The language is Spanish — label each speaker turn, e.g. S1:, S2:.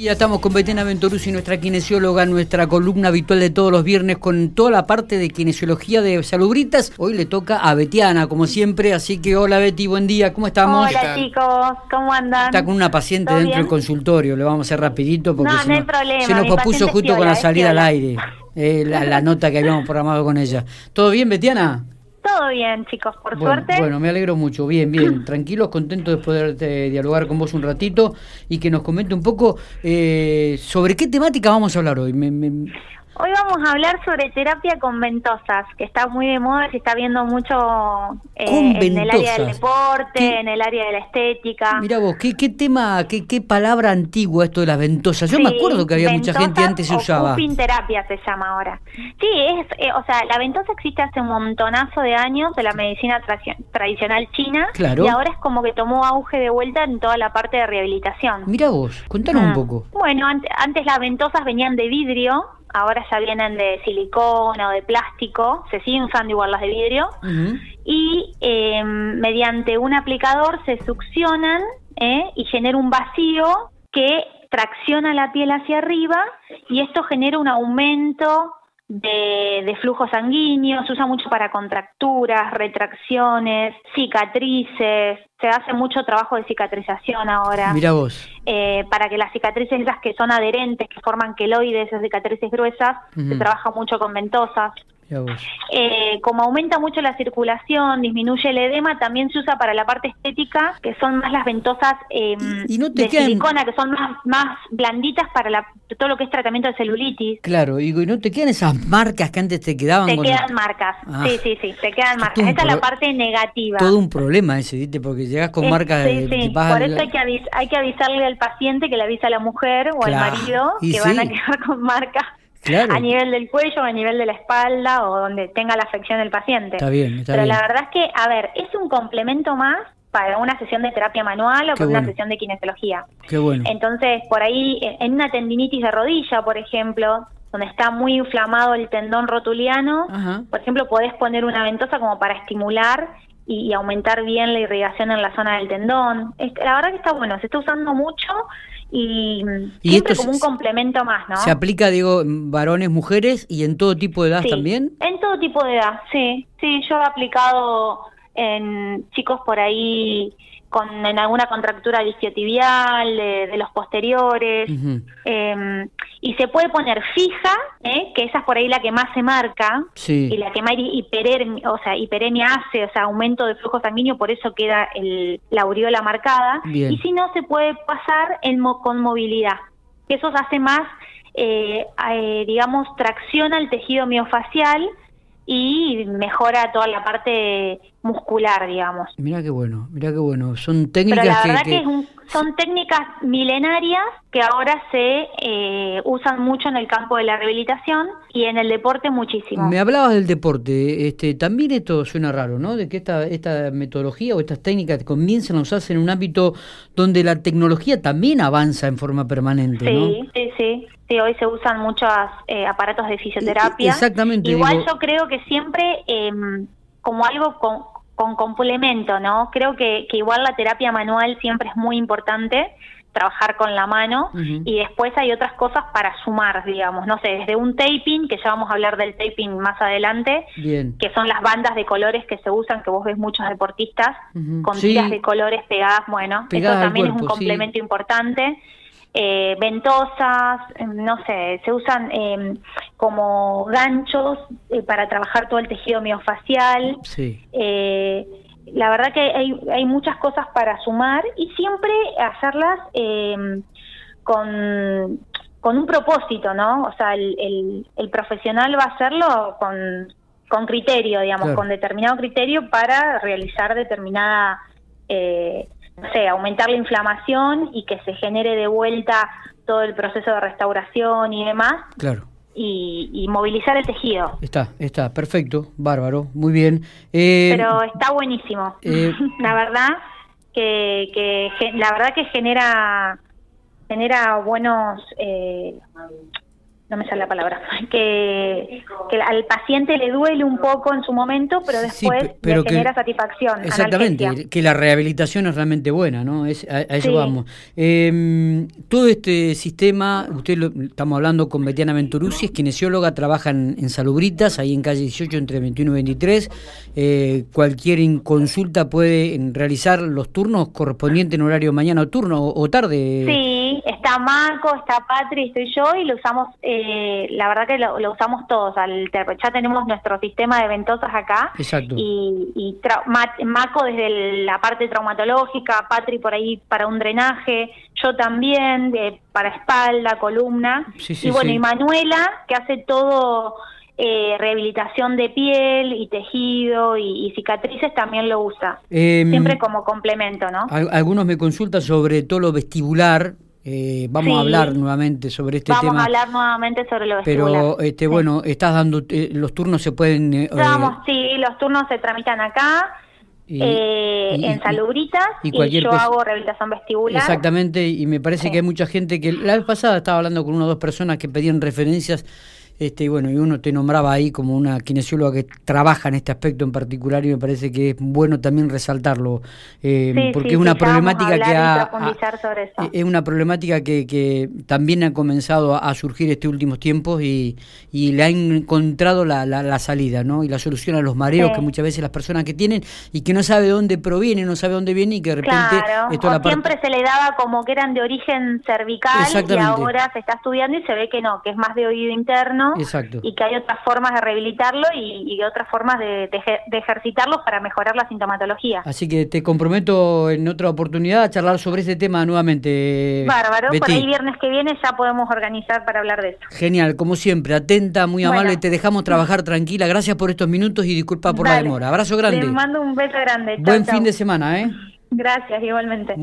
S1: Ya estamos con Betena Ventoruzzi, nuestra kinesióloga, nuestra columna habitual de todos los viernes con toda la parte de kinesiología de salubritas. Hoy le toca a Betiana, como siempre, así que hola Betty, buen día, ¿cómo estamos?
S2: Hola chicos, ¿cómo andan?
S1: Está con una paciente dentro del consultorio, le vamos a hacer rapidito porque
S2: no,
S1: se,
S2: no hay
S1: nos,
S2: problema,
S1: se nos
S2: mi
S1: pospuso
S2: paciente
S1: justo con la salida al aire, eh, la, la nota que habíamos programado con ella. ¿Todo bien, Betiana?
S2: Todo bien chicos, por
S1: Bueno,
S2: suerte.
S1: bueno, me alegro mucho. Bien, bien. Tranquilos, contentos de poder eh, dialogar con vos un ratito y que nos comente un poco eh, sobre qué temática vamos a hablar hoy. Me- me-
S2: Hoy vamos a hablar sobre terapia con ventosas, que está muy de moda, se está viendo mucho eh, en el área del deporte,
S1: ¿Qué?
S2: en el área de la estética.
S1: Mira vos, ¿qué, qué tema, qué, qué palabra antigua esto de las ventosas? Yo me acuerdo que había mucha gente antes se usaba.
S2: terapia se llama ahora. Sí, es, eh, o sea, la ventosa existe hace un montonazo de años de la medicina tradicional china
S1: Claro.
S2: y ahora es como que tomó auge de vuelta en toda la parte de rehabilitación.
S1: Mira vos, contanos un
S2: Ah.
S1: poco.
S2: Bueno, ant- antes las ventosas venían de vidrio, ahora ya vienen de silicona o de plástico, se siguen usando igual las de vidrio, y eh, mediante un aplicador se succionan ¿eh? y genera un vacío que tracciona la piel hacia arriba y esto genera un aumento de, de flujo sanguíneo, se usa mucho para contracturas, retracciones, cicatrices, se hace mucho trabajo de cicatrización ahora
S1: Mira vos.
S2: eh, para que las cicatrices esas que son adherentes, que forman queloides, esas cicatrices gruesas, se trabaja mucho con ventosas. Eh, como aumenta mucho la circulación, disminuye el edema, también se usa para la parte estética, que son más las ventosas eh,
S1: Y- y no
S2: de
S1: quedan-
S2: silicona, que son más, más blanditas para la- todo lo que es tratamiento de celulitis.
S1: Claro, digo, ¿y no te quedan esas marcas que antes te quedaban?
S2: Te
S1: con-
S2: quedan marcas,
S1: Ah.
S2: sí, sí, sí, te quedan marcas. Esa es la parte negativa.
S1: Todo un problema ese, ¿viste? Porque llegas con
S2: Es-
S1: marcas
S2: sí,
S1: de...
S2: sí. Por eso hay que, avis- hay que avisarle al paciente que le avisa a la mujer o al marido
S1: Y
S2: que
S1: sí.
S2: van a quedar con marcas
S1: Claro.
S2: a nivel del cuello, a nivel de la espalda o donde tenga la afección del paciente.
S1: Está bien, está
S2: Pero
S1: bien.
S2: la verdad es que, a ver, es un complemento más para una sesión de terapia manual o
S1: Qué
S2: para una sesión de kinesiología.
S1: Qué bueno.
S2: Entonces, por ahí, en una tendinitis de rodilla, por ejemplo, donde está muy inflamado el tendón rotuliano,
S1: Ajá.
S2: por ejemplo, podés poner una ventosa como para estimular y, y aumentar bien la irrigación en la zona del tendón. La verdad que está bueno, se está usando mucho y,
S1: Y
S2: siempre como un complemento más, ¿no?
S1: Se aplica, digo, en varones, mujeres y en todo tipo de edad
S2: Sí,
S1: también.
S2: En todo tipo de edad, sí. Sí, yo he aplicado en chicos por ahí con en alguna contractura isquiotibial, de, de los posteriores. Eh, y se puede poner fija, ¿eh? que esa es por ahí la que más se marca.
S1: Sí.
S2: Y la que más hiperemia, o sea, hiperemia hace, o sea, aumento de flujo sanguíneo, por eso queda el, la aureola marcada.
S1: Bien.
S2: Y si no, se puede pasar en mo- con movilidad. que Eso hace más, eh, eh, digamos, tracciona el tejido miofacial y mejora toda la parte muscular, digamos.
S1: Mira qué bueno, mira qué bueno. Son
S2: Pero
S1: técnicas
S2: la
S1: que-
S2: verdad
S1: que,
S2: que, es un- son técnicas milenarias que ahora se eh, usan mucho en el campo de la rehabilitación y en el deporte muchísimo.
S1: Me hablabas del deporte, este, también esto suena raro, ¿no? De que esta, esta metodología o estas técnicas comienzan a usarse en un ámbito donde la tecnología también avanza en forma permanente, ¿no?
S2: Sí, sí, sí. Hoy se usan muchos eh, aparatos de fisioterapia.
S1: Exactamente,
S2: Igual
S1: digo-
S2: yo creo que siempre eh, como algo con, con complemento, ¿no? Creo que, que igual la terapia manual siempre es muy importante, trabajar con la mano, y después hay otras cosas para sumar, digamos, no sé, desde un taping, que ya vamos a hablar del taping más adelante,
S1: Bien.
S2: que son las bandas de colores que se usan, que vos ves muchos deportistas con
S1: Sí.
S2: tiras de colores pegadas, bueno,
S1: Pegadas
S2: eso también es un
S1: cuerpo, sí.
S2: complemento importante. Eh, ventosas, eh, no sé, se usan eh, como ganchos eh, para trabajar todo el tejido miofacial.
S1: Sí.
S2: Eh, la verdad que hay, hay muchas cosas para sumar y siempre hacerlas eh, con, con un propósito, ¿no? O sea, el, el, el profesional va a hacerlo con, con criterio, digamos,
S1: Claro.
S2: con determinado criterio para realizar determinada, eh, no sé, aumentar la inflamación y que se genere de vuelta todo el proceso de restauración y demás
S1: Claro.
S2: y, y movilizar el tejido.
S1: Está, está, perfecto, bárbaro, muy bien. Eh,
S2: pero está buenísimo.
S1: eh,
S2: la verdad que, que la verdad que genera genera buenos eh, no me sale la palabra, que, al paciente le duele un poco en su momento, pero después le genera satisfacción.
S1: Exactamente, que la rehabilitación es realmente buena, ¿no? Es, a, eso vamos. Em, todo este sistema, usted lo, estamos hablando con Betiana Venturuzzi, es kinesióloga, trabaja en, Salubritas, ahí en calle 18 entre 21 y 23. Eh, cualquier consulta puede realizar los turnos correspondientes en horario mañana o turno o, tarde.
S2: Sí, está Marco, está Patri, estoy yo y lo usamos... Eh, eh, la verdad que lo, usamos todos. Al, ya tenemos nuestro sistema de ventosas acá.
S1: Exacto.
S2: Y, y Maco desde la parte traumatológica, Patri por ahí para un drenaje, yo también para espalda, columna. y bueno, y Manuela que hace todo. Eh, rehabilitación de piel y tejido y, cicatrices también lo usa. Em, Siempre como complemento, ¿no?
S1: Algunos me consultan sobre todo lo vestibular, eh, vamos a hablar nuevamente sobre este tema.
S2: Vamos a hablar nuevamente sobre lo vestibular.
S1: Pero, este, bueno, estás dando, eh, los turnos se pueden...
S2: Eh, Vamos, sí, los turnos se tramitan acá. en Salubritas y, yo hago rehabilitación vestibular.
S1: Exactamente, y me parece que hay mucha gente que la vez pasada estaba hablando con una o dos personas que pedían referencias este, bueno, y uno te nombraba ahí como una kinesióloga que trabaja en este aspecto en particular y me parece que es bueno también resaltarlo, eh, porque es una problemática que ha, es una problemática que, que también ha comenzado a, surgir estos últimos tiempos y, y le ha encontrado la, la, salida, ¿no? Y la solución a los mareos que muchas veces las personas que tienen y que no sabe de dónde proviene, no sabe dónde viene y que de repente
S2: esto la siempre se le daba como que eran de origen cervical y ahora se está estudiando y se ve que no, que es más de oído interno
S1: Exacto.
S2: y que hay otras formas de rehabilitarlo y, otras formas de, de, ejercitarlo para mejorar la sintomatología.
S1: Así que te comprometo en otra oportunidad a charlar sobre este tema nuevamente.
S2: Bárbaro, por ahí viernes que viene ya podemos organizar para hablar de eso.
S1: Genial, como siempre, atenta, muy amable, te dejamos trabajar tranquila. Gracias por estos minutos y disculpa por la demora. Abrazo grande.
S2: Te mando un beso grande.
S1: Buen fin de semana, ¿eh?
S2: Gracias, igualmente.